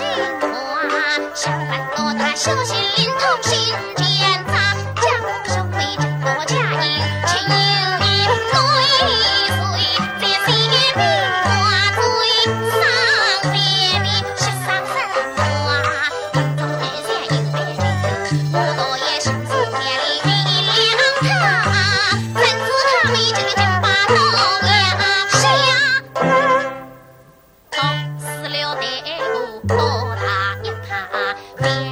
金花，小贩多，他小心咧。Be